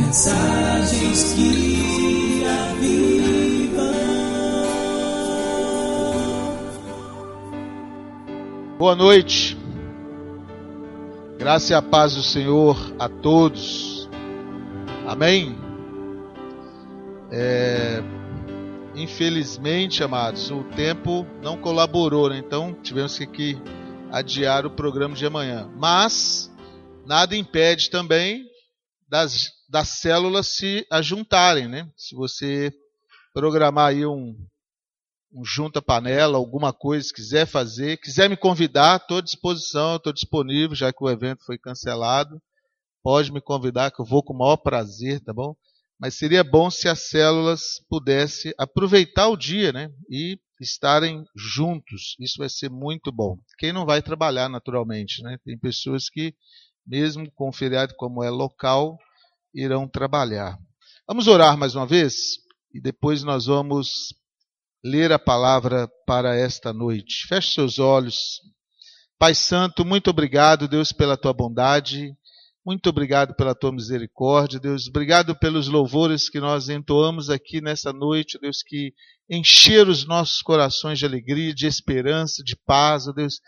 Mensagens que avivam. Boa noite. Graça e a paz do Senhor a todos. Amém. É, infelizmente, amados, o tempo não colaborou, né? então tivemos que adiar o programa de amanhã. Mas nada impede também das, das células se ajuntarem, né? Se você programar aí um, um junta panela, alguma coisa, se quiser fazer, quiser me convidar, estou à disposição, estou disponível, já que o evento foi cancelado. Pode me convidar, que eu vou com o maior prazer, tá bom? Mas seria bom se as células pudessem aproveitar o dia, né? E estarem juntos. Isso vai ser muito bom. Quem não vai trabalhar naturalmente, né? Tem pessoas que, mesmo com feriado como é local, irão trabalhar. Vamos orar mais uma vez e depois nós vamos ler a palavra para esta noite. Feche seus olhos. Pai Santo, muito obrigado, Deus, pela tua bondade. Muito obrigado pela tua misericórdia, Deus. Obrigado pelos louvores que nós entoamos aqui nessa noite, Deus, que encheram os nossos corações de alegria, de esperança, de paz, Deus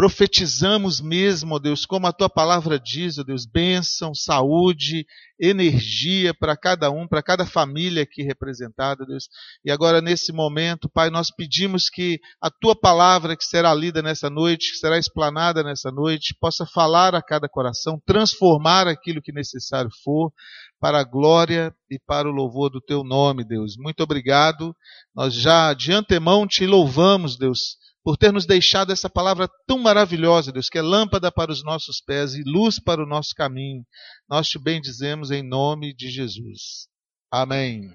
profetizamos mesmo, ó Deus, como a tua palavra diz, ó Deus, bênção, saúde, energia para cada um, para cada família aqui representada, Deus. E agora, nesse momento, Pai, nós pedimos que a tua palavra que será lida nessa noite, que será explanada nessa noite, possa falar a cada coração, transformar aquilo que necessário for, para a glória e para o louvor do teu nome, Deus. Muito obrigado. Nós já de antemão te louvamos, Deus por ter nos deixado essa palavra tão maravilhosa, Deus, que é lâmpada para os nossos pés e luz para o nosso caminho. Nós te bendizemos em nome de Jesus. Amém.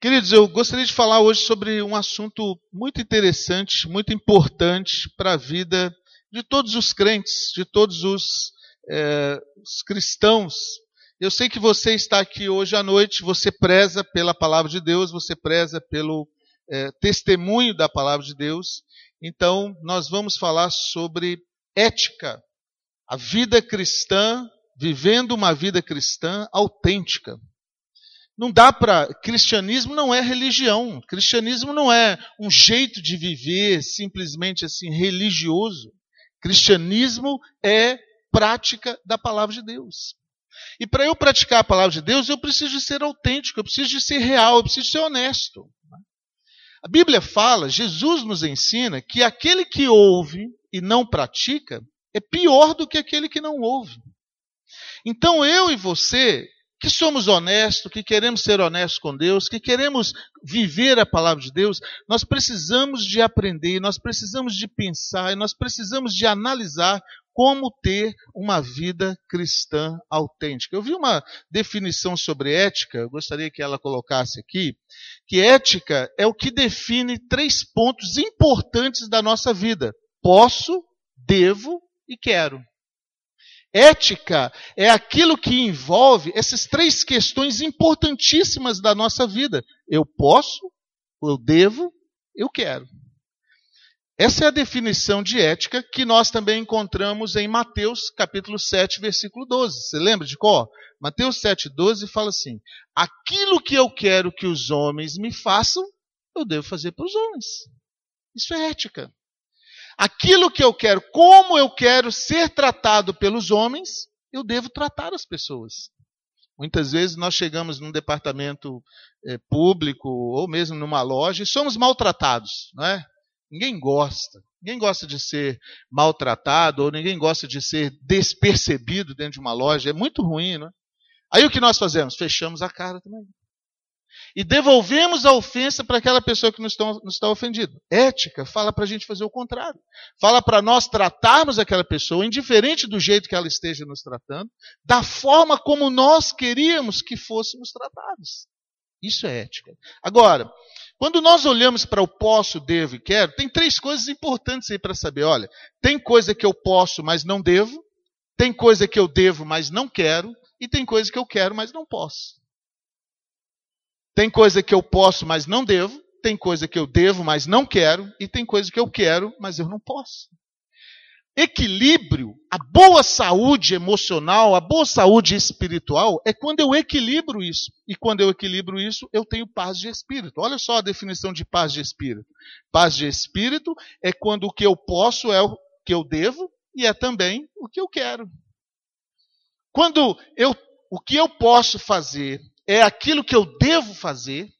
Queridos, eu gostaria de falar hoje sobre um assunto muito interessante, muito importante para a vida de todos os crentes, de todos os, é, os cristãos. Eu sei que você está aqui hoje à noite, você preza pela palavra de Deus, você preza pelo é, testemunho da palavra de Deus. Então, nós vamos falar sobre ética, a vida cristã, vivendo uma vida cristã autêntica. Não dá para. Cristianismo não é religião. Cristianismo não é um jeito de viver simplesmente assim religioso. Cristianismo é prática da palavra de Deus. E para eu praticar a palavra de Deus, eu preciso de ser autêntico, eu preciso de ser real, eu preciso de ser honesto. A Bíblia fala, Jesus nos ensina que aquele que ouve e não pratica é pior do que aquele que não ouve. Então eu e você, que somos honestos, que queremos ser honestos com Deus, que queremos viver a palavra de Deus, nós precisamos de aprender, nós precisamos de pensar, nós precisamos de analisar como ter uma vida cristã autêntica. Eu vi uma definição sobre ética, eu gostaria que ela colocasse aqui, que ética é o que define três pontos importantes da nossa vida: posso, devo e quero. Ética é aquilo que envolve essas três questões importantíssimas da nossa vida. Eu posso, eu devo, eu quero. Essa é a definição de ética que nós também encontramos em Mateus capítulo 7, versículo 12. Você lembra de qual? Mateus 7, 12 fala assim: Aquilo que eu quero que os homens me façam, eu devo fazer para os homens. Isso é ética. Aquilo que eu quero, como eu quero ser tratado pelos homens, eu devo tratar as pessoas. Muitas vezes nós chegamos num departamento é, público ou mesmo numa loja e somos maltratados, não é? Ninguém gosta. Ninguém gosta de ser maltratado ou ninguém gosta de ser despercebido dentro de uma loja. É muito ruim, né? Aí o que nós fazemos? Fechamos a cara também. E devolvemos a ofensa para aquela pessoa que nos está, nos está ofendido. Ética fala para a gente fazer o contrário. Fala para nós tratarmos aquela pessoa, indiferente do jeito que ela esteja nos tratando, da forma como nós queríamos que fôssemos tratados. Isso é ética. Agora, quando nós olhamos para o posso, devo e quero, tem três coisas importantes aí para saber. Olha, tem coisa que eu posso, mas não devo. Tem coisa que eu devo, mas não quero. E tem coisa que eu quero, mas não posso. Tem coisa que eu posso, mas não devo. Tem coisa que eu devo, mas não quero. E tem coisa que eu quero, mas eu não posso. Equilíbrio, a boa saúde emocional, a boa saúde espiritual é quando eu equilibro isso. E quando eu equilibro isso, eu tenho paz de espírito. Olha só a definição de paz de espírito. Paz de espírito é quando o que eu posso é o que eu devo e é também o que eu quero. Quando eu, o que eu posso fazer é aquilo que eu devo fazer,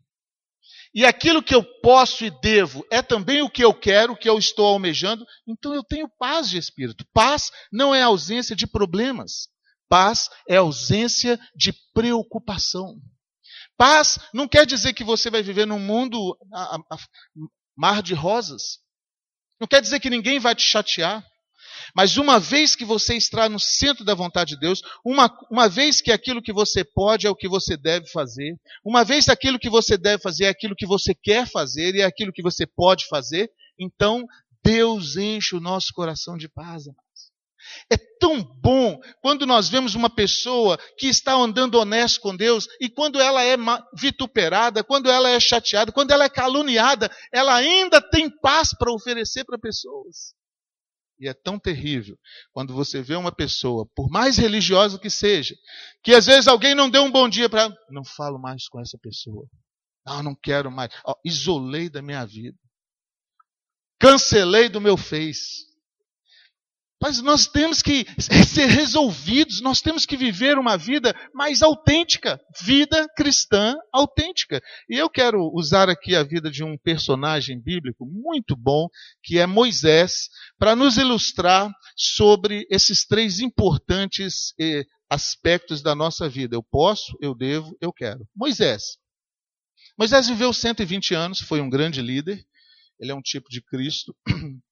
e aquilo que eu posso e devo é também o que eu quero, o que eu estou almejando, então eu tenho paz de espírito. Paz não é ausência de problemas. Paz é ausência de preocupação. Paz não quer dizer que você vai viver num mundo a, a, a, mar de rosas. Não quer dizer que ninguém vai te chatear. Mas uma vez que você está no centro da vontade de Deus, uma, uma vez que aquilo que você pode é o que você deve fazer, uma vez que aquilo que você deve fazer é aquilo que você quer fazer e é aquilo que você pode fazer, então Deus enche o nosso coração de paz. É tão bom quando nós vemos uma pessoa que está andando honesto com Deus e quando ela é vituperada, quando ela é chateada, quando ela é caluniada, ela ainda tem paz para oferecer para pessoas. E é tão terrível quando você vê uma pessoa, por mais religiosa que seja, que às vezes alguém não deu um bom dia para ela. Não falo mais com essa pessoa. Não, não quero mais. isolei da minha vida. Cancelei do meu Face. Mas nós temos que ser resolvidos, nós temos que viver uma vida mais autêntica, vida cristã autêntica. E eu quero usar aqui a vida de um personagem bíblico muito bom, que é Moisés, para nos ilustrar sobre esses três importantes eh, aspectos da nossa vida. Eu posso, eu devo, eu quero. Moisés. Moisés viveu 120 anos, foi um grande líder, ele é um tipo de Cristo.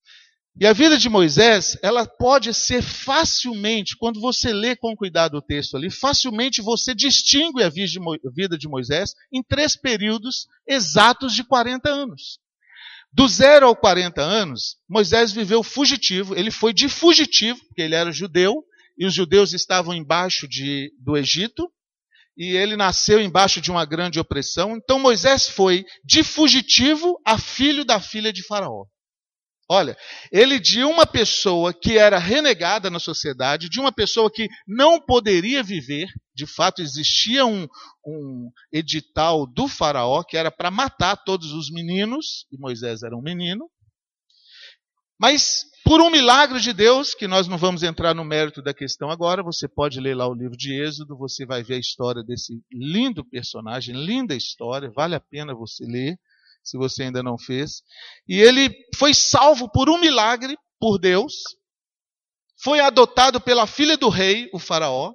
E a vida de Moisés, ela pode ser facilmente, quando você lê com cuidado o texto ali, facilmente você distingue a vida de Moisés em três períodos exatos de 40 anos. Do zero ao 40 anos, Moisés viveu fugitivo, ele foi de fugitivo, porque ele era judeu, e os judeus estavam embaixo de, do Egito, e ele nasceu embaixo de uma grande opressão. Então Moisés foi de fugitivo a filho da filha de Faraó. Olha, ele de uma pessoa que era renegada na sociedade, de uma pessoa que não poderia viver, de fato existia um, um edital do faraó que era para matar todos os meninos, e Moisés era um menino, mas por um milagre de Deus, que nós não vamos entrar no mérito da questão agora, você pode ler lá o livro de Êxodo, você vai ver a história desse lindo personagem, linda história, vale a pena você ler se você ainda não fez. E ele foi salvo por um milagre por Deus, foi adotado pela filha do rei, o Faraó,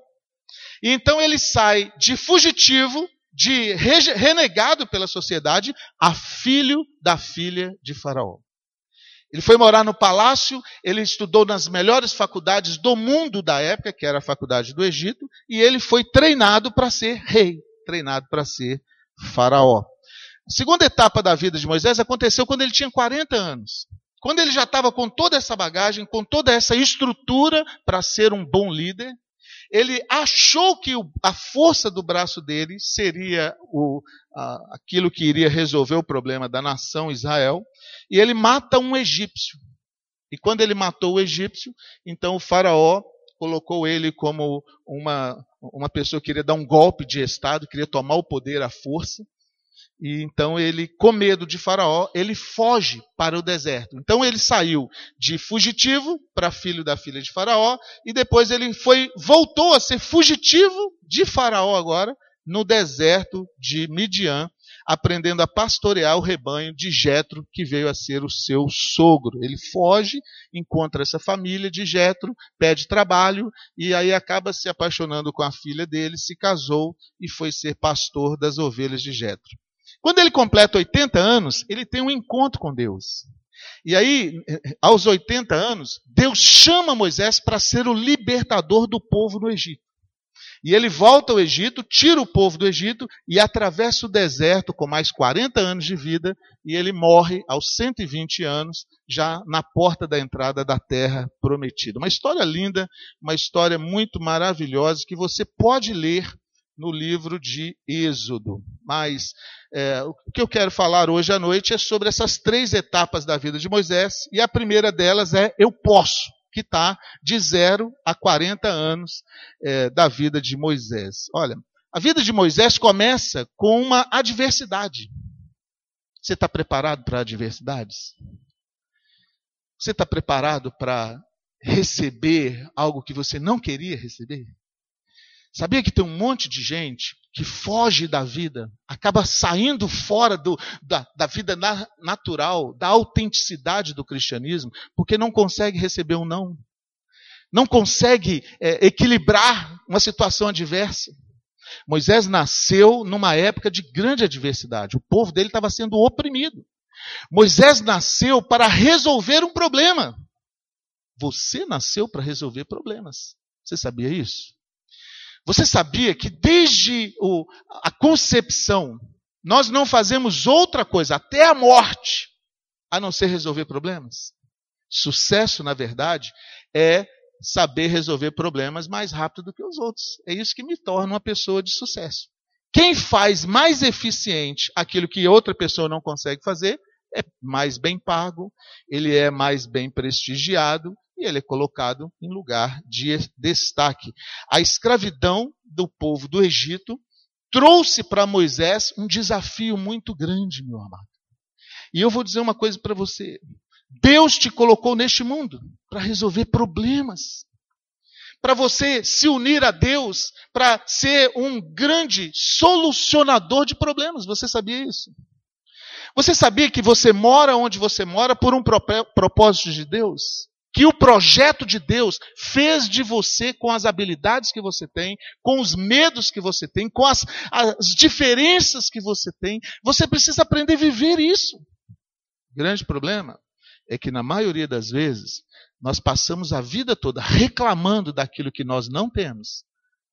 e então ele sai de fugitivo, de renegado pela sociedade, a filho da filha de Faraó. Ele foi morar no palácio, ele estudou nas melhores faculdades do mundo da época, que era a faculdade do Egito, e ele foi treinado para ser rei, treinado para ser faraó. A segunda etapa da vida de Moisés aconteceu quando ele tinha 40 anos. Quando ele já estava com toda essa bagagem, com toda essa estrutura para ser um bom líder, ele achou que a força do braço dele seria o, a, aquilo que iria resolver o problema da nação Israel, e ele mata um egípcio. E quando ele matou o egípcio, então o faraó colocou ele como uma, uma pessoa que queria dar um golpe de Estado, queria tomar o poder à força. E então ele, com medo de Faraó, ele foge para o deserto. Então ele saiu de fugitivo para filho da filha de Faraó e depois ele foi voltou a ser fugitivo de Faraó agora no deserto de Midian, aprendendo a pastorear o rebanho de Jetro, que veio a ser o seu sogro. Ele foge, encontra essa família de Jetro, pede trabalho e aí acaba se apaixonando com a filha dele, se casou e foi ser pastor das ovelhas de Jetro. Quando ele completa 80 anos, ele tem um encontro com Deus. E aí, aos 80 anos, Deus chama Moisés para ser o libertador do povo no Egito. E ele volta ao Egito, tira o povo do Egito e atravessa o deserto com mais 40 anos de vida, e ele morre aos 120 anos, já na porta da entrada da terra prometida. Uma história linda, uma história muito maravilhosa que você pode ler no livro de Êxodo. Mas é, o que eu quero falar hoje à noite é sobre essas três etapas da vida de Moisés, e a primeira delas é eu posso. que está de 0 a 40 anos é, da vida de Moisés. Olha, a vida de Moisés começa com uma adversidade. Você está preparado para adversidades? Você está preparado para receber algo que você não queria receber? Sabia que tem um monte de gente que foge da vida, acaba saindo fora do, da, da vida na, natural, da autenticidade do cristianismo, porque não consegue receber um não. Não consegue é, equilibrar uma situação adversa. Moisés nasceu numa época de grande adversidade. O povo dele estava sendo oprimido. Moisés nasceu para resolver um problema. Você nasceu para resolver problemas. Você sabia isso? Você sabia que desde o, a concepção, nós não fazemos outra coisa até a morte, a não ser resolver problemas? Sucesso, na verdade, é saber resolver problemas mais rápido do que os outros. É isso que me torna uma pessoa de sucesso. Quem faz mais eficiente aquilo que outra pessoa não consegue fazer é mais bem pago, ele é mais bem prestigiado e ele é colocado em lugar de destaque. A escravidão do povo do Egito trouxe para Moisés um desafio muito grande, meu amado. E eu vou dizer uma coisa para você. Deus te colocou neste mundo para resolver problemas. Para você se unir a Deus, para ser um grande solucionador de problemas. Você sabia isso? Você sabia que você mora onde você mora por um propósito de Deus? Que o projeto de Deus fez de você com as habilidades que você tem, com os medos que você tem, com as, as diferenças que você tem. Você precisa aprender a viver isso. O grande problema é que, na maioria das vezes, nós passamos a vida toda reclamando daquilo que nós não temos,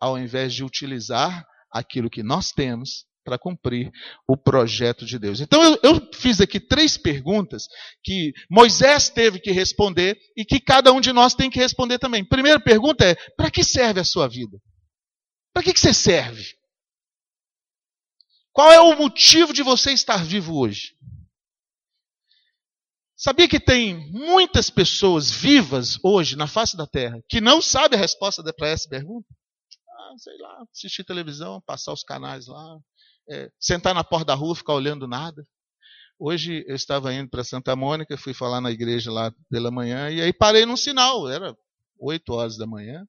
ao invés de utilizar aquilo que nós temos para cumprir o projeto de Deus. Então eu, eu, fiz aqui três perguntas que Moisés teve que responder e que cada um de nós tem que responder também. Primeira pergunta é: para que serve a sua vida? Para que, que você serve? Qual é o motivo de você estar vivo hoje? Sabia que tem muitas pessoas vivas hoje na face da terra que não sabem a resposta para essa pergunta? Ah, sei lá, assistir televisão, passar os canais lá, é, sentar na porta da rua, ficar olhando nada. Hoje eu estava indo para Santa Mônica, fui falar na igreja lá pela manhã, e aí parei num sinal, era 8 horas da manhã,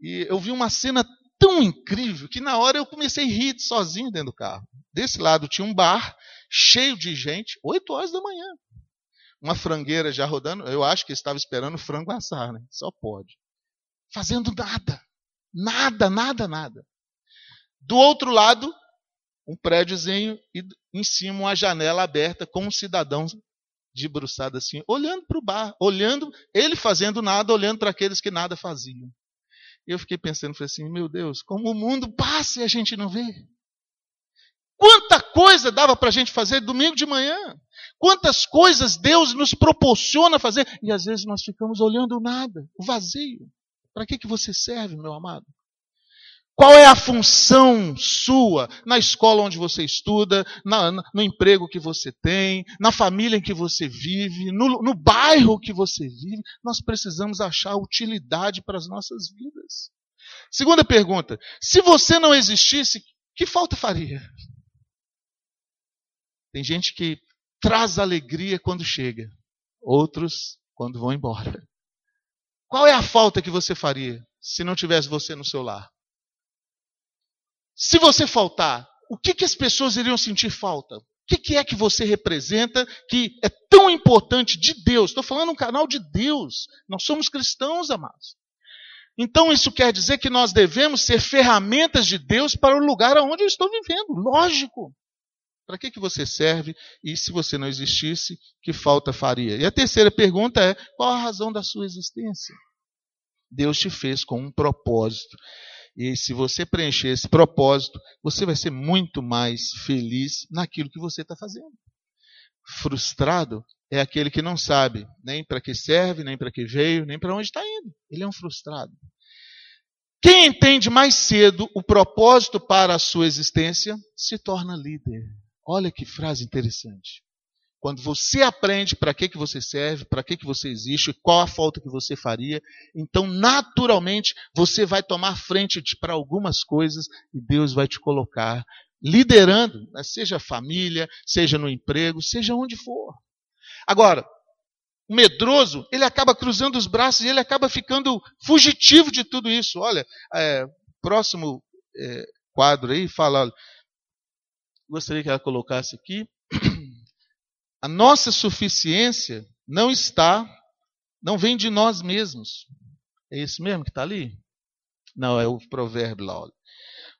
e eu vi uma cena tão incrível que na hora eu comecei a rir sozinho dentro do carro. Desse lado tinha um bar cheio de gente, 8 horas da manhã uma frangueira já rodando. Eu acho que estava esperando frango assar, né? Só pode. Fazendo nada. Nada, nada, nada. Do outro lado, um prédiozinho e em cima uma janela aberta com um cidadão debruçado assim, olhando para o bar, olhando, ele fazendo nada, olhando para aqueles que nada faziam. Eu fiquei pensando, falei assim, meu Deus, como o mundo passa e a gente não vê. Quanta coisa dava para a gente fazer domingo de manhã. Quantas coisas Deus nos proporciona fazer. E às vezes nós ficamos olhando nada, o vazio. Para que, que você serve, meu amado? Qual é a função sua na escola onde você estuda, na, no emprego que você tem, na família em que você vive, no, no bairro que você vive? Nós precisamos achar utilidade para as nossas vidas. Segunda pergunta: se você não existisse, que falta faria? Tem gente que traz alegria quando chega, outros quando vão embora. Qual é a falta que você faria se não tivesse você no seu lar? Se você faltar, o que, que as pessoas iriam sentir falta? O que, que é que você representa que é tão importante de Deus? Estou falando um canal de Deus. Nós somos cristãos, amados. Então isso quer dizer que nós devemos ser ferramentas de Deus para o lugar onde eu estou vivendo. Lógico. Para que, que você serve? E se você não existisse, que falta faria? E a terceira pergunta é: qual a razão da sua existência? Deus te fez com um propósito. E se você preencher esse propósito, você vai ser muito mais feliz naquilo que você está fazendo. Frustrado é aquele que não sabe nem para que serve, nem para que veio, nem para onde está indo. Ele é um frustrado. Quem entende mais cedo o propósito para a sua existência se torna líder. Olha que frase interessante. Quando você aprende para que, que você serve, para que, que você existe, qual a falta que você faria, então naturalmente você vai tomar frente para algumas coisas e Deus vai te colocar liderando, né? seja família, seja no emprego, seja onde for. Agora, o medroso, ele acaba cruzando os braços e ele acaba ficando fugitivo de tudo isso. Olha, é, próximo é, quadro aí fala, gostaria que ela colocasse aqui. A nossa suficiência não está, não vem de nós mesmos. É isso mesmo que está ali? Não, é o provérbio lá. Olha.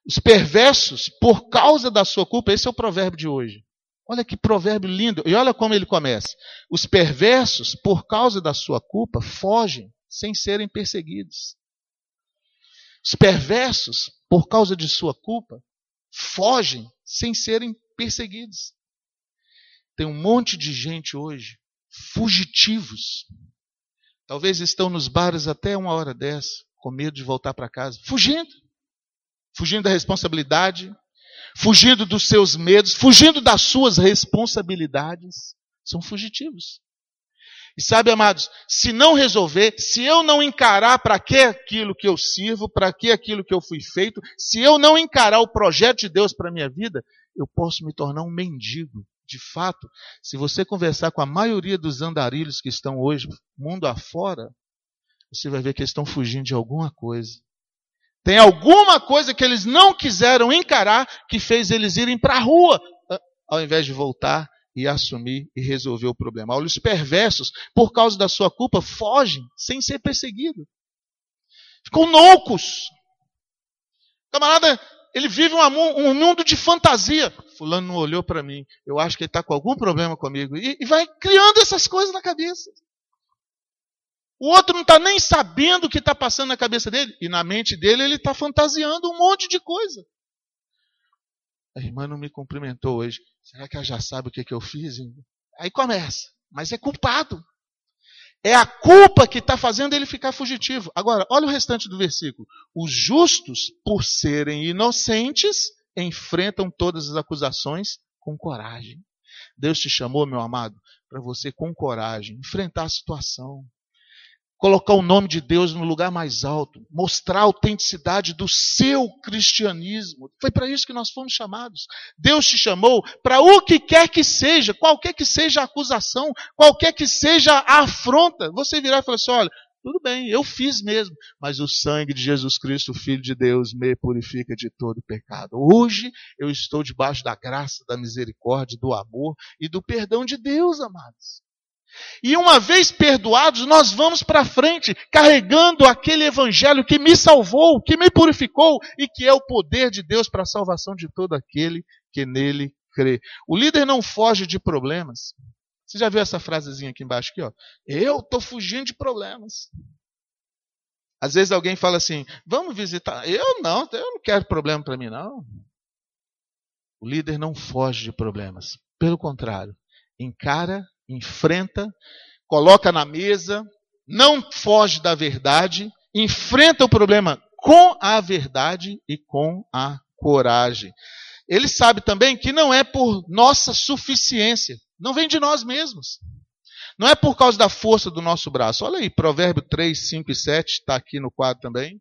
Os perversos, por causa da sua culpa, esse é o provérbio de hoje. Olha que provérbio lindo. E olha como ele começa. Os perversos, por causa da sua culpa, fogem sem serem perseguidos. Os perversos, por causa de sua culpa, fogem sem serem perseguidos. Tem um monte de gente hoje, fugitivos. Talvez estão nos bares até uma hora dessa, com medo de voltar para casa, fugindo fugindo da responsabilidade, fugindo dos seus medos, fugindo das suas responsabilidades. São fugitivos. E sabe, amados, se não resolver, se eu não encarar para que aquilo que eu sirvo, para que aquilo que eu fui feito, se eu não encarar o projeto de Deus para a minha vida, eu posso me tornar um mendigo. De fato, se você conversar com a maioria dos andarilhos que estão hoje, mundo afora, você vai ver que eles estão fugindo de alguma coisa. Tem alguma coisa que eles não quiseram encarar que fez eles irem para a rua, ao invés de voltar e assumir e resolver o problema. Olha, os perversos, por causa da sua culpa, fogem sem ser perseguidos. Ficam loucos. Camarada, ele vive um mundo de fantasia. Fulano não olhou para mim. Eu acho que ele está com algum problema comigo. E, e vai criando essas coisas na cabeça. O outro não está nem sabendo o que está passando na cabeça dele. E na mente dele ele está fantasiando um monte de coisa. A irmã não me cumprimentou hoje. Será que ela já sabe o que, que eu fiz? Aí começa. Mas é culpado. É a culpa que está fazendo ele ficar fugitivo. Agora, olha o restante do versículo. Os justos, por serem inocentes, enfrentam todas as acusações com coragem. Deus te chamou, meu amado, para você com coragem enfrentar a situação colocar o nome de Deus no lugar mais alto, mostrar a autenticidade do seu cristianismo. Foi para isso que nós fomos chamados. Deus te chamou para o que quer que seja, qualquer que seja a acusação, qualquer que seja a afronta. Você virar e falar assim: olha, tudo bem, eu fiz mesmo, mas o sangue de Jesus Cristo, Filho de Deus, me purifica de todo pecado. Hoje eu estou debaixo da graça, da misericórdia, do amor e do perdão de Deus, amados. E uma vez perdoados, nós vamos para frente, carregando aquele evangelho que me salvou, que me purificou e que é o poder de Deus para a salvação de todo aquele que nele crê. O líder não foge de problemas. Você já viu essa frasezinha aqui embaixo aqui, ó? Eu estou fugindo de problemas. Às vezes alguém fala assim: "Vamos visitar". Eu não, eu não quero problema para mim não. O líder não foge de problemas. Pelo contrário, encara enfrenta, coloca na mesa, não foge da verdade, enfrenta o problema com a verdade e com a coragem. Ele sabe também que não é por nossa suficiência, não vem de nós mesmos. Não é por causa da força do nosso braço. Olha aí, Provérbio 3, 5 e 7, está aqui no quadro também.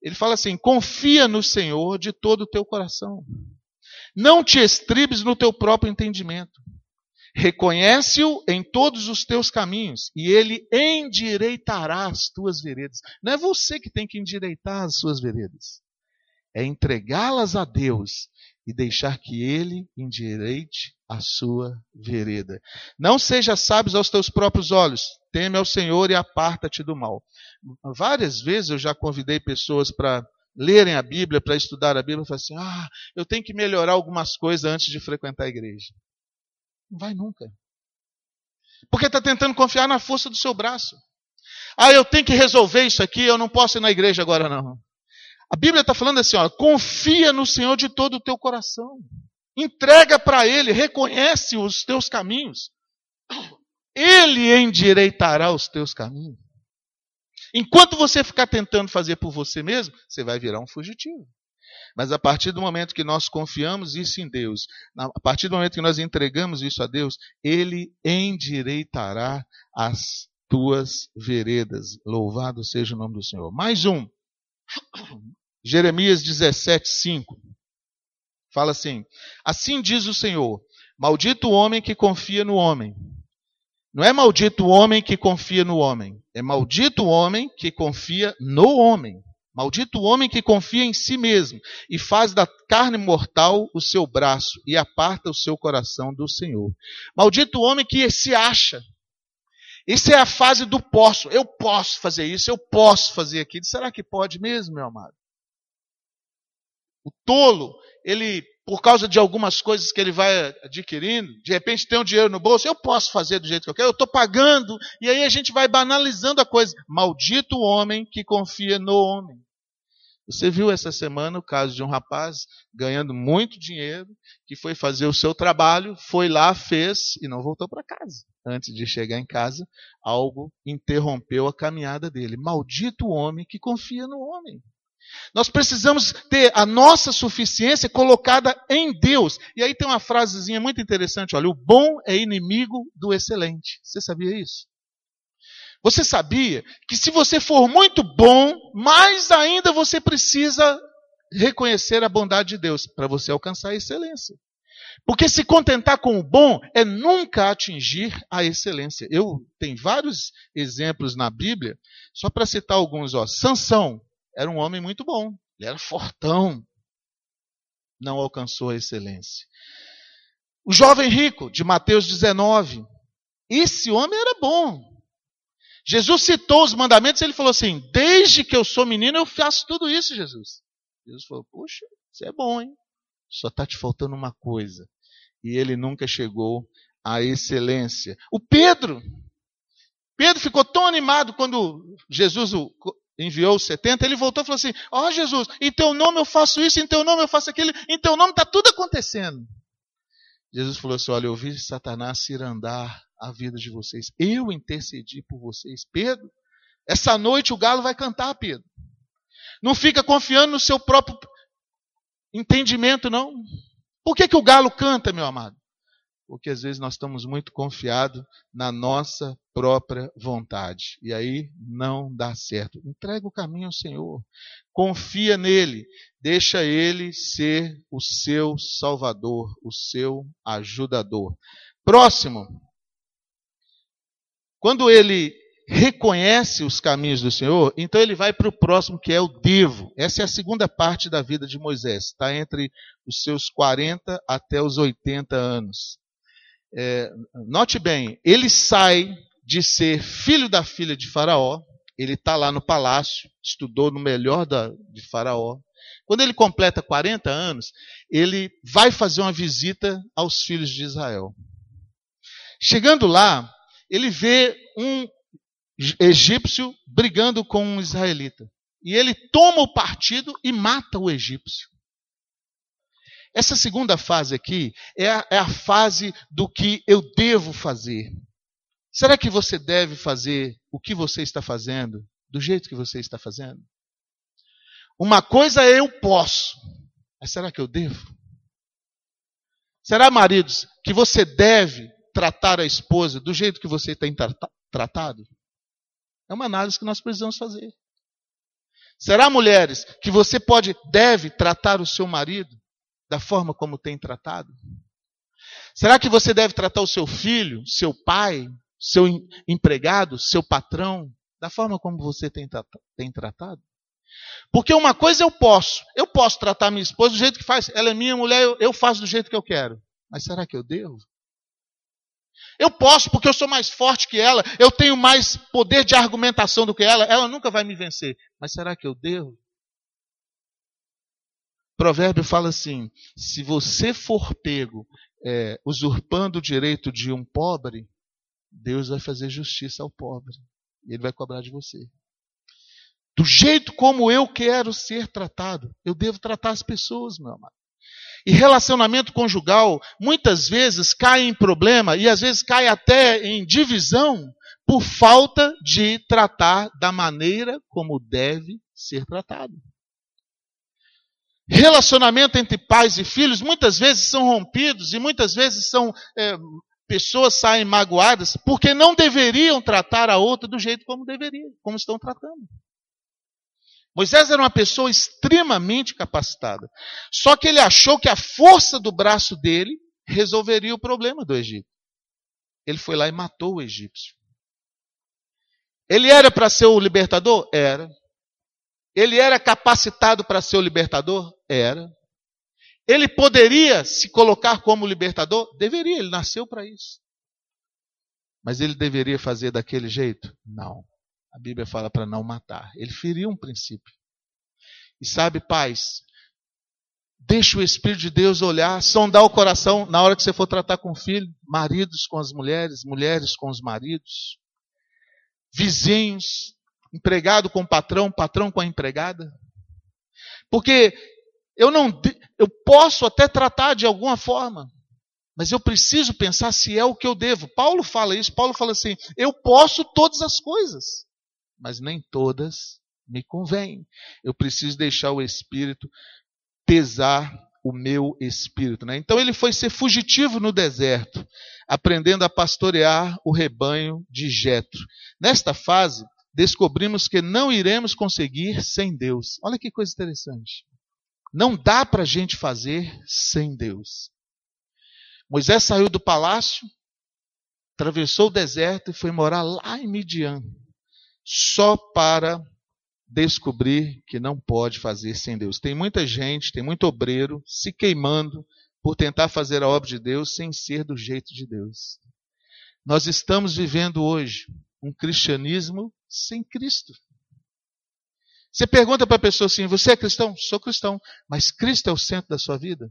Ele fala assim: confia no Senhor de todo o teu coração. Não te estribes no teu próprio entendimento. Reconhece-o em todos os teus caminhos e ele endireitará as tuas veredas. Não é você que tem que endireitar as suas veredas. É entregá-las a Deus e deixar que ele endireite a sua vereda. Não seja sábio aos teus próprios olhos. Teme ao Senhor e aparta-te do mal. Várias vezes eu já convidei pessoas para lerem a Bíblia, para estudar a Bíblia, e falar assim: ah, eu tenho que melhorar algumas coisas antes de frequentar a igreja. Não vai nunca. Porque está tentando confiar na força do seu braço. Ah, eu tenho que resolver isso aqui, eu não posso ir na igreja agora, não. A Bíblia está falando assim: ó, confia no Senhor de todo o teu coração. Entrega para Ele, reconhece os teus caminhos. Ele endireitará os teus caminhos. Enquanto você ficar tentando fazer por você mesmo, você vai virar um fugitivo. Mas a partir do momento que nós confiamos isso em Deus, a partir do momento que nós entregamos isso a Deus, Ele endireitará as tuas veredas. Louvado seja o nome do Senhor. Mais um. Jeremias 17, 5. Fala assim: Assim diz o Senhor: Maldito o homem que confia no homem. Não é maldito o homem que confia no homem. É maldito o homem que confia no homem. Maldito o homem que confia em si mesmo e faz da carne mortal o seu braço e aparta o seu coração do Senhor. Maldito o homem que se acha. Isso é a fase do posso. Eu posso fazer isso, eu posso fazer aquilo. Será que pode mesmo, meu amado? O tolo, ele, por causa de algumas coisas que ele vai adquirindo, de repente tem um dinheiro no bolso, eu posso fazer do jeito que eu quero, eu estou pagando, e aí a gente vai banalizando a coisa. Maldito o homem que confia no homem. Você viu essa semana o caso de um rapaz ganhando muito dinheiro, que foi fazer o seu trabalho, foi lá, fez e não voltou para casa. Antes de chegar em casa, algo interrompeu a caminhada dele. Maldito o homem que confia no homem. Nós precisamos ter a nossa suficiência colocada em Deus. E aí tem uma frasezinha muito interessante, olha, o bom é inimigo do excelente. Você sabia isso? Você sabia que se você for muito bom, mais ainda você precisa reconhecer a bondade de Deus para você alcançar a excelência. Porque se contentar com o bom é nunca atingir a excelência. Eu tenho vários exemplos na Bíblia, só para citar alguns. Ó. Sansão era um homem muito bom, ele era fortão, não alcançou a excelência. O jovem rico, de Mateus 19, esse homem era bom, Jesus citou os mandamentos e ele falou assim: Desde que eu sou menino, eu faço tudo isso, Jesus. Jesus falou: Puxa, isso é bom, hein? Só está te faltando uma coisa. E ele nunca chegou à excelência. O Pedro. Pedro ficou tão animado quando Jesus o enviou os 70, ele voltou e falou assim: Ó oh, Jesus, em teu nome eu faço isso, em teu nome eu faço aquilo, em teu nome está tudo acontecendo. Jesus falou assim: Olha, eu vi Satanás cirandar a vida de vocês. Eu intercedi por vocês. Pedro, essa noite o galo vai cantar, Pedro. Não fica confiando no seu próprio entendimento, não. Por que, que o galo canta, meu amado? Porque às vezes nós estamos muito confiados na nossa própria vontade. E aí não dá certo. Entrega o caminho ao Senhor. Confia nele. Deixa ele ser o seu salvador, o seu ajudador. Próximo, quando ele reconhece os caminhos do Senhor, então ele vai para o próximo, que é o devo. Essa é a segunda parte da vida de Moisés. Está entre os seus 40 até os 80 anos. É, note bem, ele sai de ser filho da filha de Faraó, ele está lá no palácio, estudou no melhor da, de Faraó. Quando ele completa 40 anos, ele vai fazer uma visita aos filhos de Israel. Chegando lá, ele vê um egípcio brigando com um israelita. E ele toma o partido e mata o egípcio. Essa segunda fase aqui é a, é a, fase do que eu devo fazer. Será que você deve fazer o que você está fazendo do jeito que você está fazendo? Uma coisa eu posso, mas será que eu devo? Será, maridos, que você deve tratar a esposa do jeito que você tem tratado? É uma análise que nós precisamos fazer. Será, mulheres, que você pode, deve tratar o seu marido da forma como tem tratado? Será que você deve tratar o seu filho, seu pai, seu empregado, seu patrão, da forma como você tem, tem tratado? Porque uma coisa eu posso, eu posso tratar minha esposa do jeito que faz, ela é minha mulher, eu, faço do jeito que eu quero. Mas será que eu devo? Eu posso porque eu sou mais forte que ela, eu tenho mais poder de argumentação do que ela, ela nunca vai me vencer. Mas será que eu devo? Provérbio fala assim: se você for pego é, usurpando o direito de um pobre, Deus vai fazer justiça ao pobre. E ele vai cobrar de você. Do jeito como eu quero ser tratado, eu devo tratar as pessoas, meu amado. E relacionamento conjugal muitas vezes cai em problema e às vezes cai até em divisão por falta de tratar da maneira como deve ser tratado. Relacionamento entre pais e filhos muitas vezes são rompidos e muitas vezes são é, pessoas saem magoadas porque não deveriam tratar a outra do jeito como deveriam, como estão tratando. Moisés era uma pessoa extremamente capacitada. Só que ele achou que a força do braço dele resolveria o problema do Egito. Ele foi lá e matou o egípcio. Ele era para ser o libertador? Era. Ele era capacitado para ser o libertador? Era. Ele poderia se colocar como libertador? Deveria, ele nasceu para isso. Mas ele deveria fazer daquele jeito? Não. A Bíblia fala para não matar. Ele feriu um princípio. E sabe, pais, deixa o Espírito de Deus olhar, sondar o coração na hora que você for tratar com o filho, maridos com as mulheres, mulheres com os maridos, vizinhos, empregado com o patrão, patrão com a empregada. Porque eu não eu posso até tratar de alguma forma, mas eu preciso pensar se é o que eu devo. Paulo fala isso, Paulo fala assim: eu posso todas as coisas, mas nem todas me convêm. Eu preciso deixar o espírito pesar o meu espírito. Né? Então ele foi ser fugitivo no deserto, aprendendo a pastorear o rebanho de Jetro. Nesta fase, descobrimos que não iremos conseguir sem Deus. Olha que coisa interessante. Não dá para a gente fazer sem Deus. Moisés saiu do palácio, atravessou o deserto e foi morar lá em Midian, só para descobrir que não pode fazer sem Deus. Tem muita gente, tem muito obreiro se queimando por tentar fazer a obra de Deus sem ser do jeito de Deus. Nós estamos vivendo hoje um cristianismo sem Cristo. Você pergunta para a pessoa assim: você é cristão? Sou cristão. Mas Cristo é o centro da sua vida?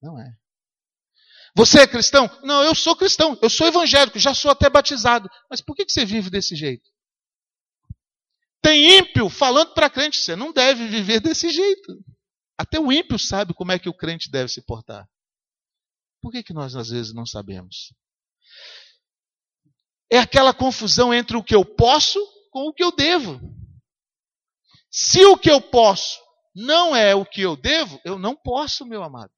Não é. Você é cristão? Não, eu sou cristão. Eu sou evangélico, já sou até batizado. Mas por que você vive desse jeito? Tem ímpio falando para crente: você não deve viver desse jeito. Até o ímpio sabe como é que o crente deve se portar. Por que, que nós às vezes não sabemos? É aquela confusão entre o que eu posso com o que eu devo. Se o que eu posso não é o que eu devo, eu não posso, meu amado.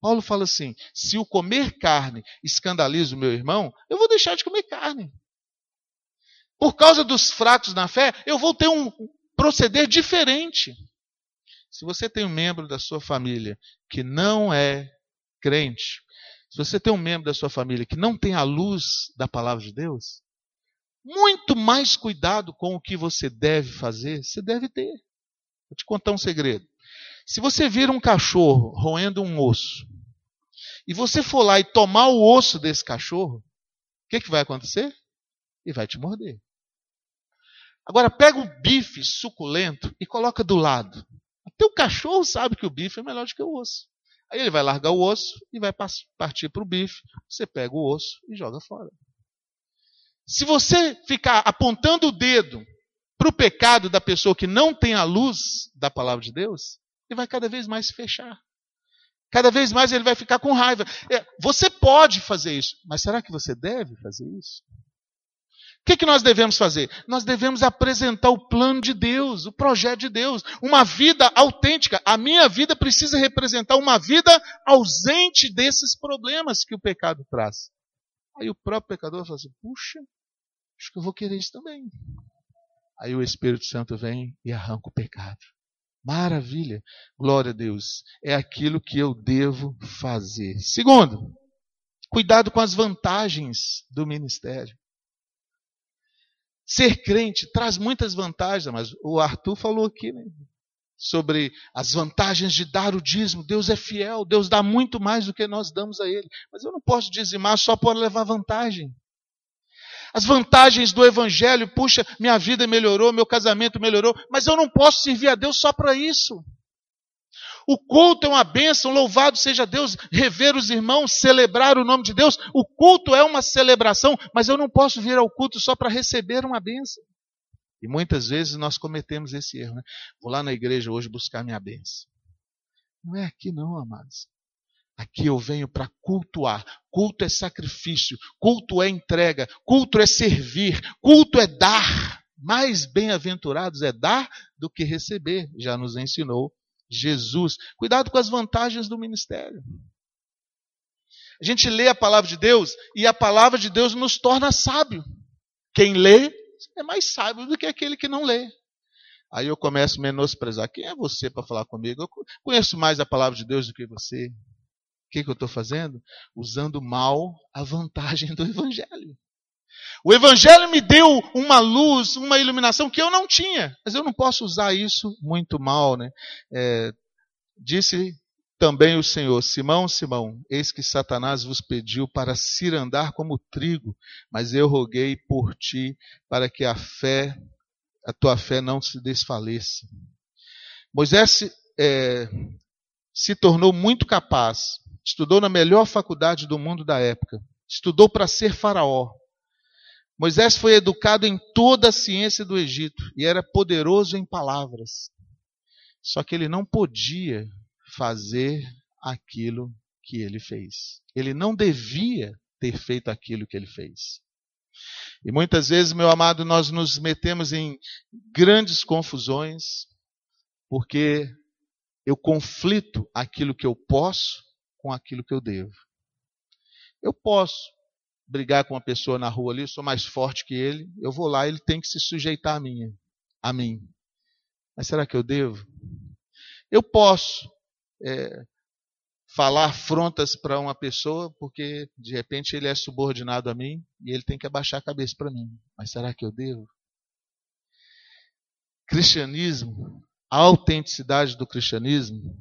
Paulo fala assim: se o comer carne escandaliza o meu irmão, eu vou deixar de comer carne. Por causa dos fracos na fé, eu vou ter um proceder diferente. Se você tem um membro da sua família que não é crente, se você tem um membro da sua família que não tem a luz da palavra de Deus, muito mais cuidado com o que você deve fazer, você deve ter. Vou te contar um segredo. Se você vir um cachorro roendo um osso, e você for lá e tomar o osso desse cachorro, o que, que vai acontecer? Ele vai te morder. Agora pega o bife suculento e coloca do lado. Até o cachorro sabe que o bife é melhor do que o osso. Aí ele vai largar o osso e vai partir para o bife. Você pega o osso e joga fora. Se você ficar apontando o dedo para o pecado da pessoa que não tem a luz da palavra de Deus, ele vai cada vez mais se fechar. Cada vez mais ele vai ficar com raiva. É, você pode fazer isso, mas será que você deve fazer isso? O que, que nós devemos fazer? Nós devemos apresentar o plano de Deus, o projeto de Deus, uma vida autêntica. A minha vida precisa representar uma vida ausente desses problemas que o pecado traz. Aí o próprio pecador fala assim: puxa, acho que eu vou querer isso também. Aí o Espírito Santo vem e arranca o pecado. Maravilha, glória a Deus. É aquilo que eu devo fazer. Segundo, cuidado com as vantagens do ministério. Ser crente traz muitas vantagens, mas o Arthur falou aqui né, sobre as vantagens de dar o dízimo. Deus é fiel, Deus dá muito mais do que nós damos a Ele. Mas eu não posso dizimar só por levar vantagem. As vantagens do Evangelho, puxa, minha vida melhorou, meu casamento melhorou, mas eu não posso servir a Deus só para isso. O culto é uma bênção, louvado seja Deus, rever os irmãos, celebrar o nome de Deus. O culto é uma celebração, mas eu não posso vir ao culto só para receber uma bênção. E muitas vezes nós cometemos esse erro. Né? Vou lá na igreja hoje buscar minha bênção. Não é aqui não, amados. Aqui eu venho para cultuar. Culto é sacrifício, culto é entrega, culto é servir, culto é dar. Mais bem-aventurados é dar do que receber, já nos ensinou Jesus. Cuidado com as vantagens do ministério. A gente lê a palavra de Deus e a palavra de Deus nos torna sábio. Quem lê é mais sábio do que aquele que não lê. Aí eu começo a menosprezar. Quem é você para falar comigo? Eu conheço mais a palavra de Deus do que você. O que, que eu estou fazendo? Usando mal a vantagem do Evangelho. O Evangelho me deu uma luz, uma iluminação que eu não tinha, mas eu não posso usar isso muito mal. Né? É, disse também o Senhor: Simão, Simão, eis que Satanás vos pediu para cirandar como trigo, mas eu roguei por ti para que a fé, a tua fé não se desfaleça. Moisés é, se tornou muito capaz, estudou na melhor faculdade do mundo da época, estudou para ser faraó. Moisés foi educado em toda a ciência do Egito e era poderoso em palavras. Só que ele não podia fazer aquilo que ele fez. Ele não devia ter feito aquilo que ele fez. E muitas vezes, meu amado, nós nos metemos em grandes confusões porque eu conflito aquilo que eu posso com aquilo que eu devo. Eu posso brigar com uma pessoa na rua ali, eu sou mais forte que ele, eu vou lá, ele tem que se sujeitar a mim, a mim. Mas será que eu devo? Eu posso é, falar afrontas para uma pessoa porque de repente ele é subordinado a mim e ele tem que abaixar a cabeça para mim. Mas será que eu devo? Cristianismo, a autenticidade do cristianismo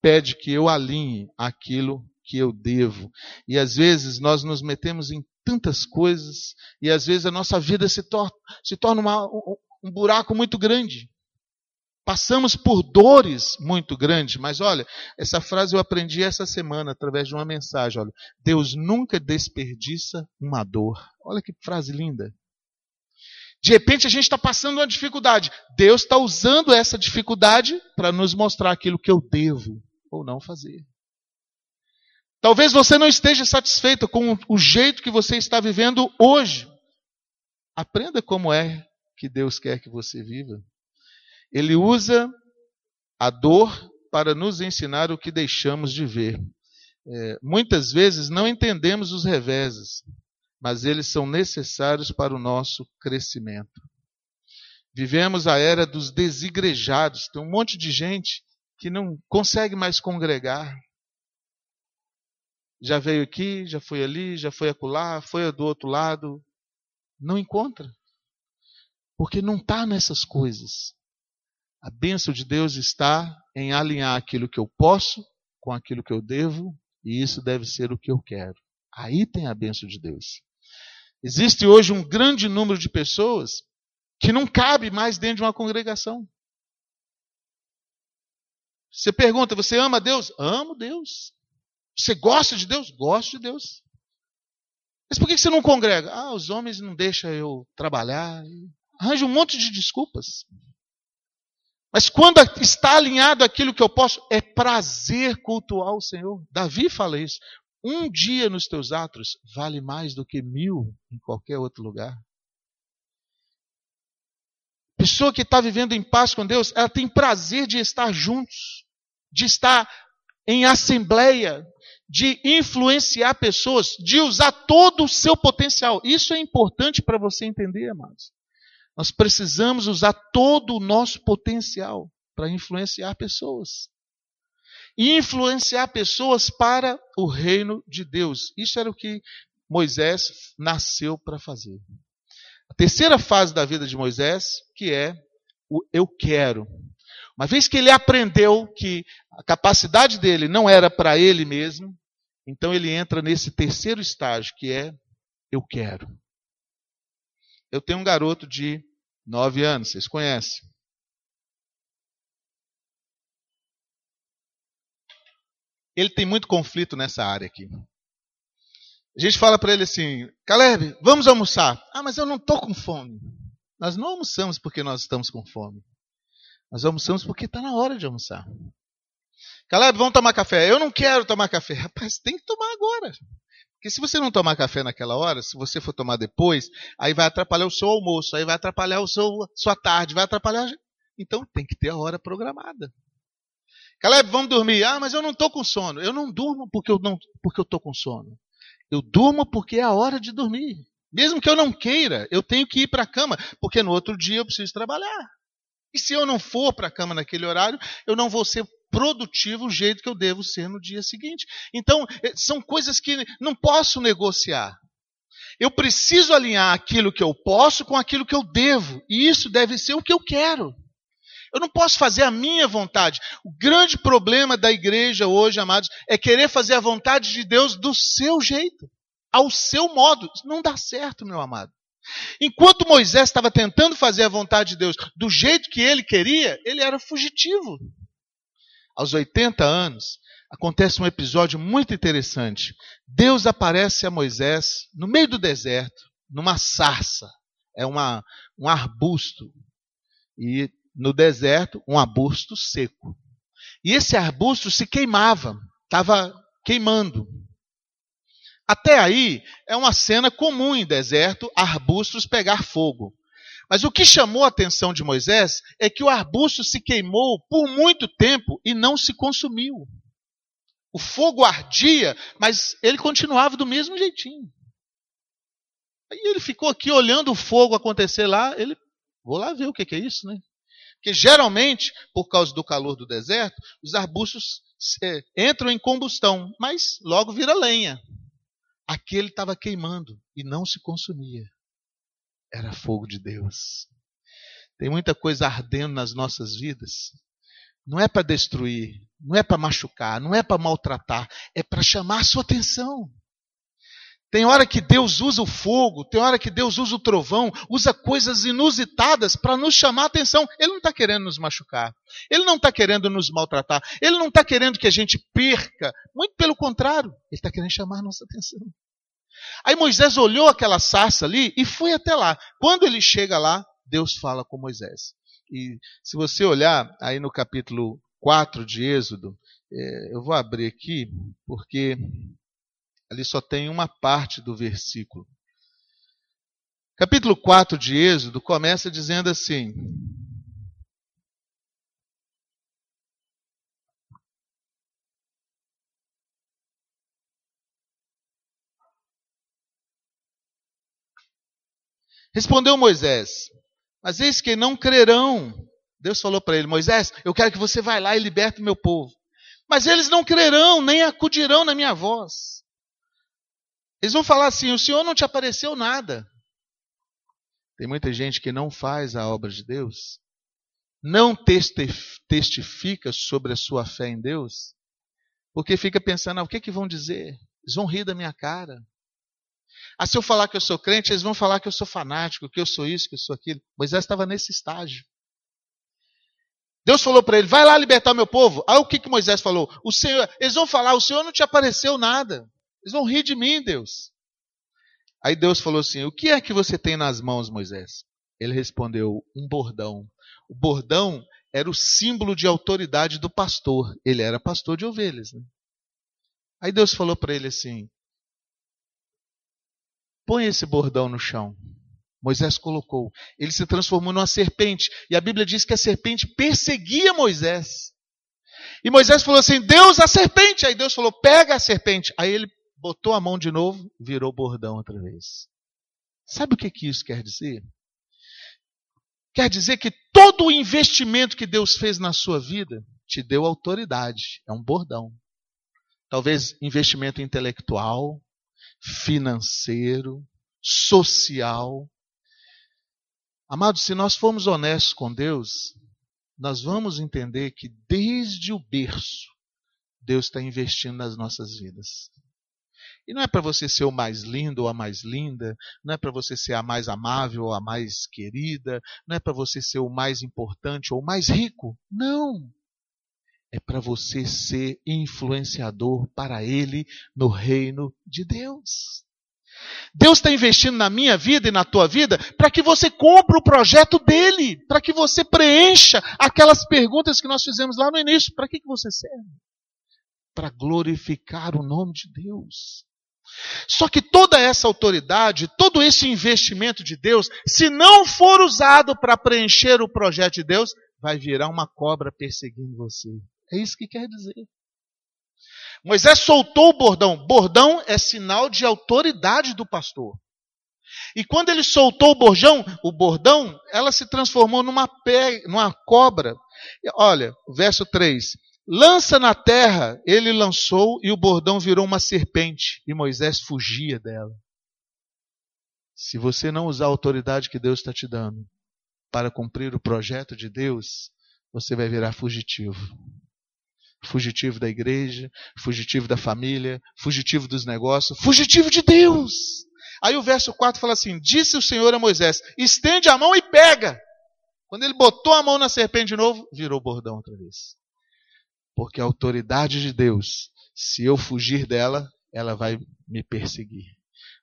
pede que eu alinhe aquilo que eu devo. E às vezes nós nos metemos em tantas coisas e às vezes a nossa vida se, se torna uma, um, um buraco muito grande. Passamos por dores muito grandes, mas olha, essa frase eu aprendi essa semana através de uma mensagem. Olha, Deus nunca desperdiça uma dor. Olha que frase linda. De repente a gente está passando uma dificuldade. Deus está usando essa dificuldade para nos mostrar aquilo que eu devo ou não fazer. Talvez você não esteja satisfeito com o jeito que você está vivendo hoje. Aprenda como é que Deus quer que você viva. Ele usa a dor para nos ensinar o que deixamos de ver. É, muitas vezes não entendemos os reveses, mas eles são necessários para o nosso crescimento. Vivemos a era dos desigrejados. Tem um monte de gente que não consegue mais congregar, já veio aqui, já foi ali, já foi acolá, foi do outro lado. Não encontra. Porque não está nessas coisas. A bênção de Deus está em alinhar aquilo que eu posso com aquilo que eu devo, e isso deve ser o que eu quero. Aí tem a bênção de Deus. Existe hoje um grande número de pessoas que não cabe mais dentro de uma congregação. Você pergunta, você ama Deus? Amo Deus. Você gosta de Deus? Gosto de Deus. Mas por que você não congrega? Ah, os homens não deixam eu trabalhar. Arranja um monte de desculpas. Mas quando está alinhado aquilo que eu posso, é prazer cultuar o Senhor. Davi fala isso. Um dia nos teus atos vale mais do que mil em qualquer outro lugar. Pessoa que está vivendo em paz com Deus, ela tem prazer de estar juntos, de estar em assembleia, de influenciar pessoas, de usar todo o seu potencial. Isso é importante para você entender, amados. Nós precisamos usar todo o nosso potencial para influenciar pessoas. E influenciar pessoas para o reino de Deus. Isso era o que Moisés nasceu para fazer. A terceira fase da vida de Moisés, que é o eu quero. Uma vez que ele aprendeu que a capacidade dele não era para ele mesmo, então ele entra nesse terceiro estágio, que é eu quero. Eu tenho um garoto de nove anos, vocês conhecem. Ele tem muito conflito nessa área aqui. A gente fala para ele assim: Caleb, vamos almoçar. Ah, mas eu não estou com fome. Nós não almoçamos porque nós estamos com fome. Nós almoçamos porque está na hora de almoçar. Caleb, vamos tomar café. Eu não quero tomar café. Rapaz, tem que tomar agora. Porque se você não tomar café naquela hora, se você for tomar depois, aí vai atrapalhar o seu almoço, aí vai atrapalhar o seu sua tarde, vai atrapalhar. Então tem que ter a hora programada. Caleb, vamos dormir. Ah, mas eu não estou com sono. Eu não durmo porque eu não porque eu estou com sono. Eu durmo porque é a hora de dormir. Mesmo que eu não queira, eu tenho que ir para a cama, porque no outro dia eu preciso trabalhar. E se eu não for para a cama naquele horário, eu não vou ser produtivo o jeito que eu devo ser no dia seguinte. Então, eh, são coisas que não posso negociar. Eu preciso alinhar aquilo que eu posso com aquilo que eu devo. E isso deve ser o que eu quero. Eu não posso fazer a minha vontade. O grande problema da igreja hoje, amados, é querer fazer a vontade de Deus do seu jeito, ao seu modo. Isso não dá certo, meu amado. Enquanto Moisés estava tentando fazer a vontade de Deus do jeito que ele queria, ele era fugitivo. Aos 80 anos, acontece um episódio muito interessante. Deus aparece a Moisés no meio do deserto, numa sarça. É uma, um arbusto. E no deserto, um arbusto seco. E esse arbusto se queimava, estava queimando. Até aí é uma cena comum em deserto, arbustos pegar fogo. Mas o que chamou a atenção de Moisés é que o arbusto se queimou por muito tempo e não se consumiu. O fogo ardia, mas ele continuava do mesmo jeitinho. Aí ele ficou aqui olhando o fogo acontecer lá, ele, vou lá ver o que é isso, né? Porque geralmente, por causa do calor do deserto, os arbustos é, entram em combustão, mas logo vira lenha. Aquele estava queimando e não se consumia. Era fogo de Deus. Tem muita coisa ardendo nas nossas vidas. Não é para destruir, não é para machucar, não é para maltratar, é para chamar a sua atenção. Tem hora que Deus usa o fogo, tem hora que Deus usa o trovão, usa coisas inusitadas para nos chamar a atenção. Ele não está querendo nos machucar, ele não está querendo nos maltratar, ele não está querendo que a gente perca. Muito pelo contrário, ele está querendo chamar a nossa atenção. Aí Moisés olhou aquela sarça ali e foi até lá. Quando ele chega lá, Deus fala com Moisés. E se você olhar aí no capítulo 4 de Êxodo, é, eu vou abrir aqui, porque Ali só tem uma parte do versículo. Capítulo 4 de Êxodo começa dizendo assim: Respondeu Moisés: Mas eis que não crerão. Deus falou para ele: Moisés, eu quero que você vá lá e liberte o meu povo. Mas eles não crerão, nem acudirão na minha voz. Eles vão falar assim: o Senhor não te apareceu nada. Tem muita gente que não faz a obra de Deus, não testifica sobre a sua fé em Deus, porque fica pensando: ah, o que, é que vão dizer? Eles vão rir da minha cara. Ah, se eu falar que eu sou crente, eles vão falar que eu sou fanático, que eu sou isso, que eu sou aquilo. Moisés estava nesse estágio. Deus falou para ele: vai lá libertar meu povo. Aí o que, que Moisés falou? O Senhor, eles vão falar: o Senhor não te apareceu nada. Eles vão rir de mim, Deus. Aí Deus falou assim: O que é que você tem nas mãos, Moisés? Ele respondeu: Um bordão. O bordão era o símbolo de autoridade do pastor. Ele era pastor de ovelhas. Né? Aí Deus falou para ele assim: Põe esse bordão no chão. Moisés colocou. Ele se transformou numa serpente. E a Bíblia diz que a serpente perseguia Moisés. E Moisés falou assim: Deus, a serpente. Aí Deus falou: Pega a serpente. Aí ele botou a mão de novo, virou bordão outra vez. Sabe o que, que isso quer dizer? Quer dizer que todo o investimento que Deus fez na sua vida te deu autoridade. É um bordão. Talvez investimento intelectual, financeiro, social. Amados, se nós formos honestos com Deus, nós vamos entender que desde o berço, Deus está investindo nas nossas vidas. E não é para você ser o mais lindo ou a mais linda, não é para você ser a mais amável ou a mais querida, não é para você ser o mais importante ou o mais rico. Não. É para você ser influenciador para Ele no reino de Deus. Deus está investindo na minha vida e na tua vida para que você cumpra o projeto dele, para que você preencha aquelas perguntas que nós fizemos lá no início. Para que, que você serve? Para glorificar o nome de Deus. Só que toda essa autoridade, todo esse investimento de Deus, se não for usado para preencher o projeto de Deus, vai virar uma cobra perseguindo você. É isso que quer dizer. Moisés soltou o bordão. Bordão é sinal de autoridade do pastor. E quando ele soltou o bordão, o bordão, ela se transformou numa, numa cobra. Olha, verso 3. Lança na terra, ele lançou e o bordão virou uma serpente e Moisés fugia dela. Se você não usar a autoridade que Deus está te dando para cumprir o projeto de Deus, você vai virar fugitivo. Fugitivo da igreja, fugitivo da família, fugitivo dos negócios, fugitivo de Deus. Aí o verso 4 fala assim: Disse o Senhor a Moisés: estende a mão e pega. Quando ele botou a mão na serpente de novo, virou bordão outra vez. Porque a autoridade de Deus, se eu fugir dela, ela vai me perseguir.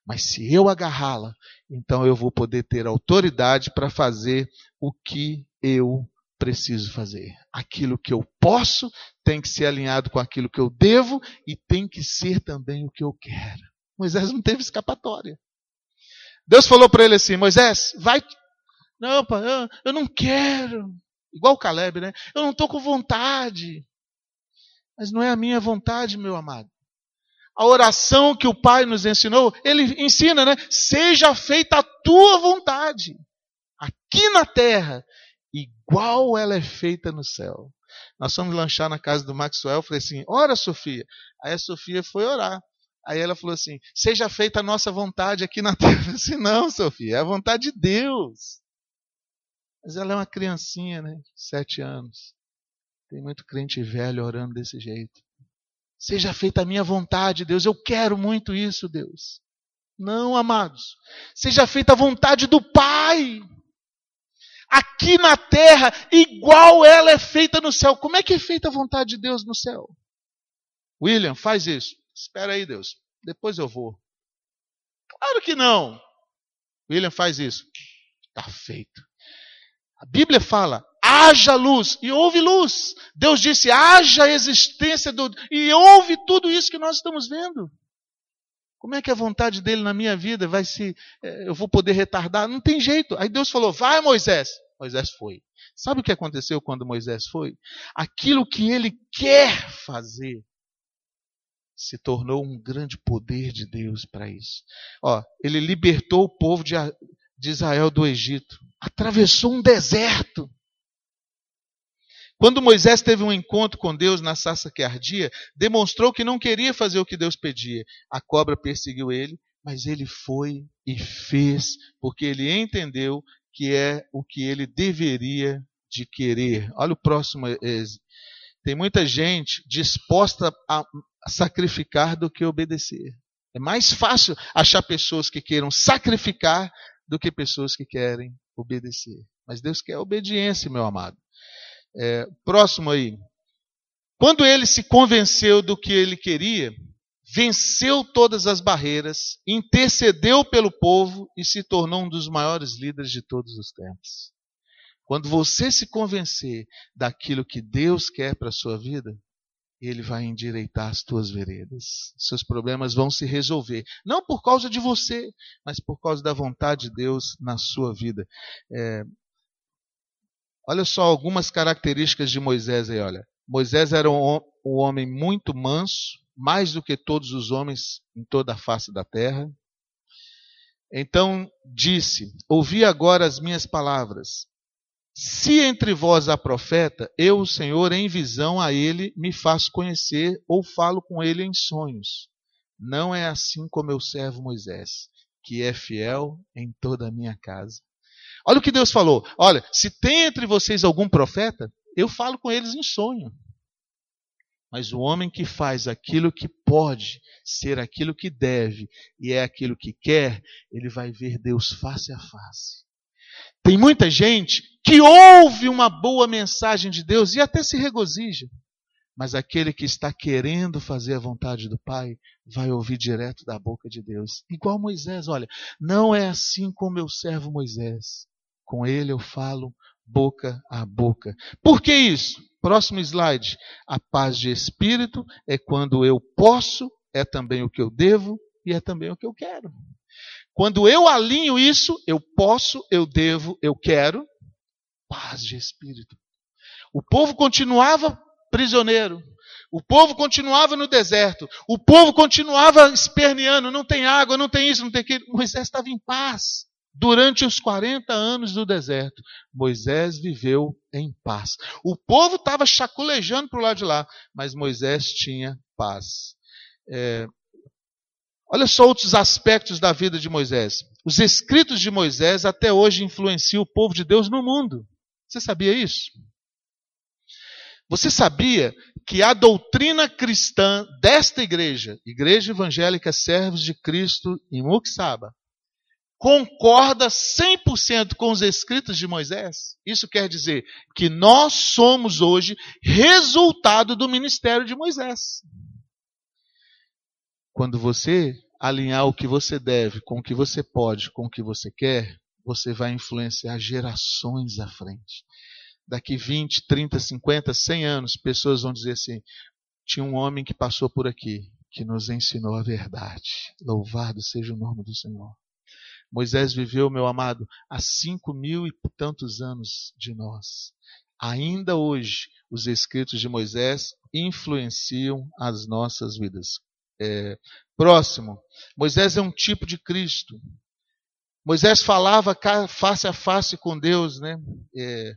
Mas se eu agarrá-la, então eu vou poder ter autoridade para fazer o que eu preciso fazer. Aquilo que eu posso tem que ser alinhado com aquilo que eu devo e tem que ser também o que eu quero. Moisés não teve escapatória. Deus falou para ele assim: Moisés, vai. Não, pai, eu, não quero. Igual o Caleb, né? Eu não estou com vontade. Mas não é a minha vontade, meu amado. A oração que o Pai nos ensinou, ele ensina, né? Seja feita a tua vontade, aqui na terra, igual ela é feita no céu. Nós fomos lanchar na casa do Maxwell, falei assim: ora, Sofia. Aí a Sofia foi orar. Aí ela falou assim: seja feita a nossa vontade aqui na terra. Eu falei assim: não, Sofia, é a vontade de Deus. Mas ela é uma criancinha, né? Sete anos. Tem muito crente velho orando desse jeito. Seja feita a minha vontade, Deus. Eu quero muito isso, Deus. Não, amados. Seja feita a vontade do Pai. Aqui na terra, igual ela é feita no céu. Como é que é feita a vontade de Deus no céu? William, faz isso. Espera aí, Deus. Depois eu vou. Claro que não. William faz isso. Está feito. A Bíblia fala: haja luz, e houve luz. Deus disse: haja existência do. E houve tudo isso que nós estamos vendo. Como é que a vontade dele na minha vida vai se. Eh, eu vou poder retardar? Não tem jeito. Aí Deus falou: vai, Moisés. Moisés foi. Sabe o que aconteceu quando Moisés foi? Aquilo que ele quer fazer se tornou um grande poder de Deus para isso. Ó, ele libertou o povo de, de Israel do Egito, atravessou um deserto. Quando Moisés teve um encontro com Deus na sarça que ardia, demonstrou que não queria fazer o que Deus pedia. A cobra perseguiu ele, mas ele foi e fez, porque ele entendeu que é o que ele deveria de querer. Olha o próximo. Tem muita gente disposta a sacrificar do que obedecer. É mais fácil achar pessoas que queiram sacrificar do que pessoas que querem obedecer. Mas Deus quer obediência, meu amado. É, próximo aí. Quando ele se convenceu do que ele queria, venceu todas as barreiras, intercedeu pelo povo e se tornou um dos maiores líderes de todos os tempos. Quando você se convencer daquilo que Deus quer para a sua vida, ele vai endireitar as tuas veredas. Seus problemas vão se resolver. Não por causa de você, mas por causa da vontade de Deus na sua vida. É, Olha só algumas características de Moisés aí, olha. Moisés era um, homem muito manso, mais do que todos os homens em toda a face da terra. Então disse: Ouvi agora as minhas palavras. Se entre vós há profeta, eu, o Senhor, em visão a ele me faço conhecer ou falo com ele em sonhos. Não é assim como eu servo Moisés, que é fiel em toda a minha casa. Olha o que Deus falou. Olha, se tem entre vocês algum profeta, eu falo com eles em sonho. Mas o homem que faz aquilo que pode, ser aquilo que deve e é aquilo que quer, ele vai ver Deus face a face. Tem muita gente que ouve uma boa mensagem de Deus e até se regozija. Mas aquele que está querendo fazer a vontade do Pai vai ouvir direto da boca de Deus. Igual Moisés, olha, não é assim como eu servo Moisés. Com ele eu falo boca a boca. Por que isso? Próximo slide. A paz de espírito é quando eu posso, é também o que eu devo e é também o que eu quero. Quando eu alinho isso, eu posso, eu devo, eu quero, paz de espírito. O povo continuava prisioneiro. O povo continuava no deserto. O povo continuava esperneando: não tem água, não tem isso, não tem aquilo. Moisés estava em paz. Durante os 40 anos do deserto, Moisés viveu em paz. O povo estava chaculejando para o lado de lá, mas Moisés tinha paz. É, olha só outros aspectos da vida de Moisés. Os escritos de Moisés até hoje influenciam o povo de Deus no mundo. Você sabia isso? Você sabia que a doutrina cristã desta igreja, Igreja Evangélica Servos de Cristo em Muxaba, concorda 100% com os escritos de Moisés? Isso quer dizer que nós somos hoje resultado do ministério de Moisés. Quando você alinhar o que você deve com o que você pode, com o que você quer, você vai influenciar gerações à frente daqui 20, 30, 50, 100 anos, pessoas vão dizer assim: tinha um homem que passou por aqui, que nos ensinou a verdade. Louvado seja o nome do Senhor. Moisés viveu, meu amado, há cinco mil e tantos anos de nós. Ainda hoje, os escritos de Moisés influenciam as nossas vidas. É, próximo, Moisés é um tipo de Cristo. Moisés falava face a face com Deus, né? É,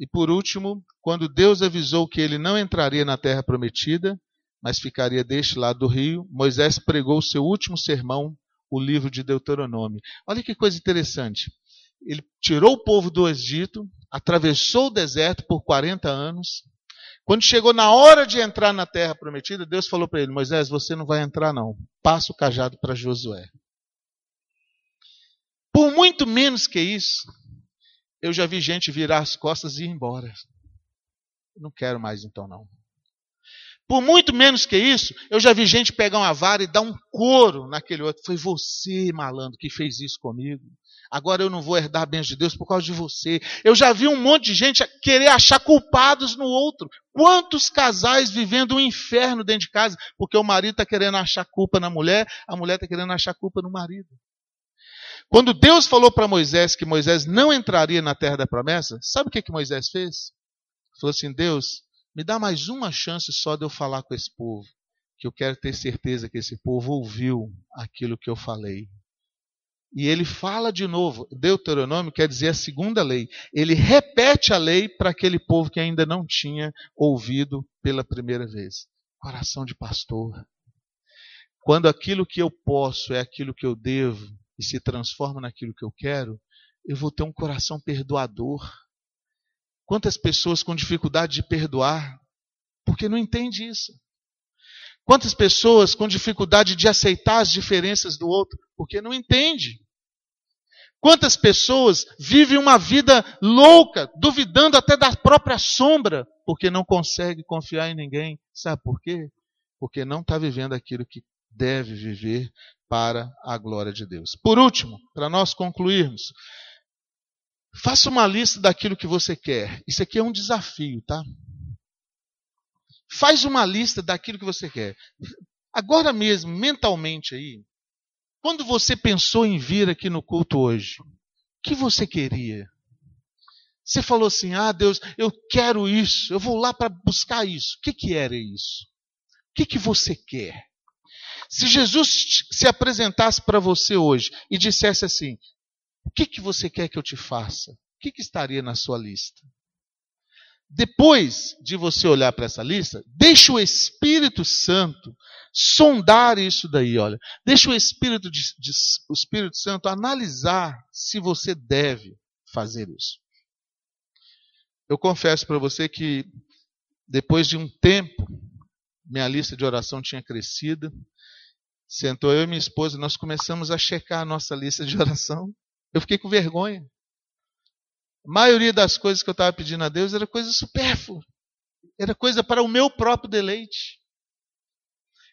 e por último, quando Deus avisou que ele não entraria na terra prometida, mas ficaria deste lado do rio, Moisés pregou o seu último sermão, o livro de Deuteronômio. Olha que coisa interessante. Ele tirou o povo do Egito, atravessou o deserto por 40 anos. Quando chegou na hora de entrar na terra prometida, Deus falou para ele: Moisés, você não vai entrar, não. Passa o cajado para Josué. Por muito menos que isso, eu já vi gente virar as costas e ir embora. Não quero mais então não. Por muito menos que isso, eu já vi gente pegar uma vara e dar um couro naquele outro. Foi você, malandro, que fez isso comigo. Agora eu não vou herdar bênção de Deus por causa de você. Eu já vi um monte de gente querer achar culpados no outro. Quantos casais vivendo um inferno dentro de casa porque o marido está querendo achar culpa na mulher, a mulher está querendo achar culpa no marido. Quando Deus falou para Moisés que Moisés não entraria na terra da promessa, sabe o que, que Moisés fez? Falou assim: Deus, me dá mais uma chance só de eu falar com esse povo, que eu quero ter certeza que esse povo ouviu aquilo que eu falei. E ele fala de novo. Deuteronômio quer dizer a segunda lei. Ele repete a lei para aquele povo que ainda não tinha ouvido pela primeira vez. Coração de pastor. Quando aquilo que eu posso é aquilo que eu devo, e se transforma naquilo que eu quero, eu vou ter um coração perdoador. Quantas pessoas com dificuldade de perdoar porque não entende isso? Quantas pessoas com dificuldade de aceitar as diferenças do outro porque não entende? Quantas pessoas vivem uma vida louca, duvidando até da própria sombra, porque não consegue confiar em ninguém? Sabe por quê? Porque não está vivendo aquilo que deve viver para a glória de Deus. Por último, para nós concluirmos, faça uma lista daquilo que você quer. Isso aqui é um desafio, tá? Faz uma lista daquilo que você quer. Agora mesmo, mentalmente aí, quando você pensou em vir aqui no culto hoje, o que você queria? Você falou assim: Ah, Deus, eu quero isso, eu vou lá para buscar isso. O que, que era isso? O que, que você quer? Se Jesus se apresentasse para você hoje e dissesse assim: O que, que você quer que eu te faça? O que, que estaria na sua lista? Depois de você olhar para essa lista, deixa o Espírito Santo sondar isso daí, olha. Deixa o Espírito, de, de, o Espírito Santo analisar se você deve fazer isso. Eu confesso para você que depois de um tempo, minha lista de oração tinha crescido, Sentou eu e minha esposa, nós começamos a checar a nossa lista de oração. Eu fiquei com vergonha. A maioria das coisas que eu estava pedindo a Deus era coisa supérflua. Era coisa para o meu próprio deleite.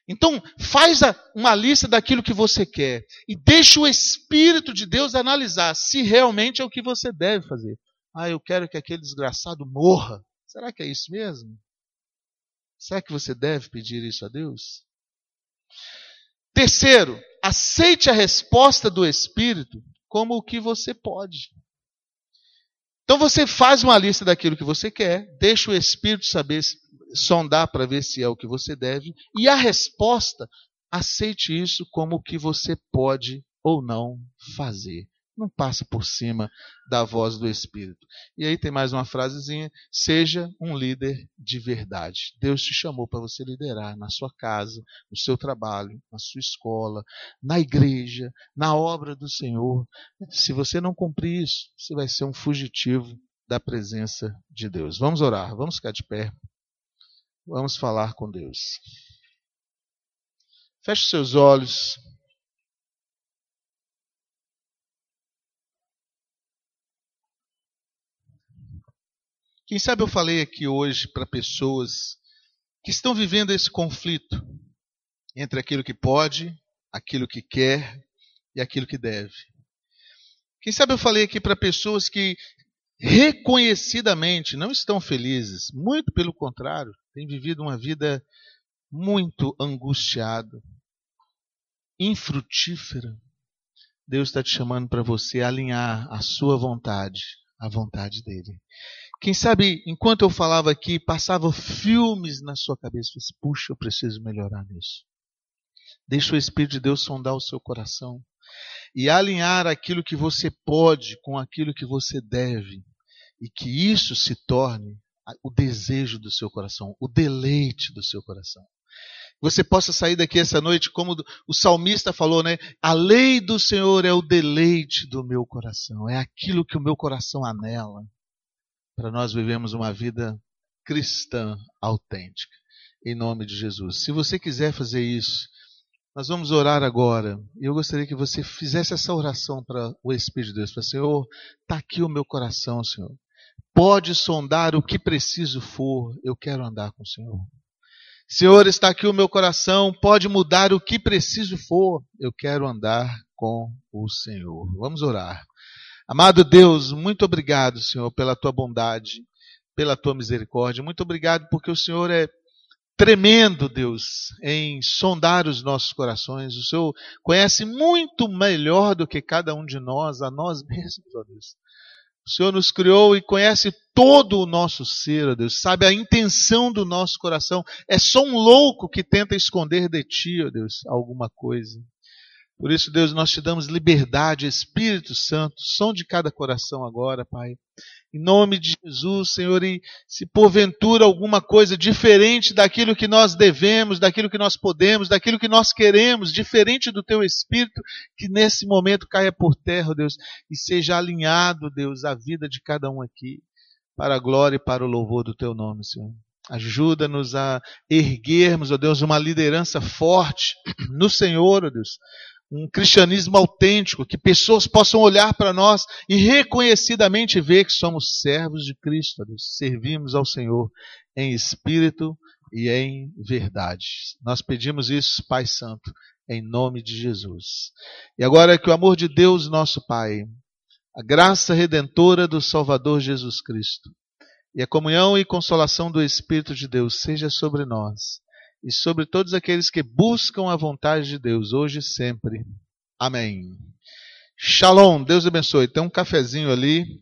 Então, faz uma lista daquilo que você quer e deixa o Espírito de Deus analisar se realmente é o que você deve fazer. Ah, eu quero que aquele desgraçado morra. Será que é isso mesmo? Será que você deve pedir isso a Deus? Terceiro, aceite a resposta do Espírito como o que você pode. Então você faz uma lista daquilo que você quer, deixa o Espírito saber, sondar para ver se é o que você deve, e a resposta, aceite isso como o que você pode ou não fazer não passa por cima da voz do Espírito. E aí tem mais uma frasezinha: seja um líder de verdade. Deus te chamou para você liderar na sua casa, no seu trabalho, na sua escola, na igreja, na obra do Senhor. Se você não cumprir isso, você vai ser um fugitivo da presença de Deus. Vamos orar, vamos ficar de pé. Vamos falar com Deus. Feche seus olhos. Quem sabe eu falei aqui hoje para pessoas que estão vivendo esse conflito entre aquilo que pode, aquilo que quer e aquilo que deve. Quem sabe eu falei aqui para pessoas que reconhecidamente não estão felizes, muito pelo contrário, têm vivido uma vida muito angustiada, infrutífera. Deus está te chamando para você alinhar a sua vontade à vontade dele. Quem sabe, enquanto eu falava aqui, passava filmes na sua cabeça. Disse, Puxa, eu preciso melhorar nisso. Deixa o Espírito de Deus sondar o seu coração e alinhar aquilo que você pode com aquilo que você deve, e que isso se torne o desejo do seu coração, o deleite do seu coração. Você possa sair daqui essa noite, como o salmista falou, né? A lei do Senhor é o deleite do meu coração, é aquilo que o meu coração anela para nós vivemos uma vida cristã autêntica. Em nome de Jesus. Se você quiser fazer isso, nós vamos orar agora. E eu gostaria que você fizesse essa oração para o Espírito de Deus. Para Senhor, está aqui o meu coração, Senhor. Pode sondar o que preciso for. Eu quero andar com o Senhor. Senhor, está aqui o meu coração. Pode mudar o que preciso for. Eu quero andar com o Senhor. Vamos orar. Amado Deus, muito obrigado, Senhor, pela tua bondade, pela tua misericórdia. Muito obrigado porque o Senhor é tremendo, Deus, em sondar os nossos corações. O Senhor conhece muito melhor do que cada um de nós, a nós mesmos, ó Deus. O Senhor nos criou e conhece todo o nosso ser, ó Deus. Sabe a intenção do nosso coração. É só um louco que tenta esconder de ti, ó Deus, alguma coisa. Por isso, Deus, nós te damos liberdade, Espírito Santo, som de cada coração agora, Pai. Em nome de Jesus, Senhor, e se porventura alguma coisa diferente daquilo que nós devemos, daquilo que nós podemos, daquilo que nós queremos, diferente do Teu Espírito, que nesse momento caia por terra, Deus, e seja alinhado, Deus, a vida de cada um aqui, para a glória e para o louvor do Teu nome, Senhor. Ajuda-nos a erguermos, ó Deus, uma liderança forte no Senhor, ó Deus um cristianismo autêntico, que pessoas possam olhar para nós e reconhecidamente ver que somos servos de Cristo, servimos ao Senhor em espírito e em verdade. Nós pedimos isso, Pai Santo, em nome de Jesus. E agora que o amor de Deus, nosso Pai, a graça redentora do Salvador Jesus Cristo e a comunhão e consolação do Espírito de Deus seja sobre nós e sobre todos aqueles que buscam a vontade de Deus, hoje e sempre. Amém. Shalom, Deus abençoe. Tem um cafezinho ali.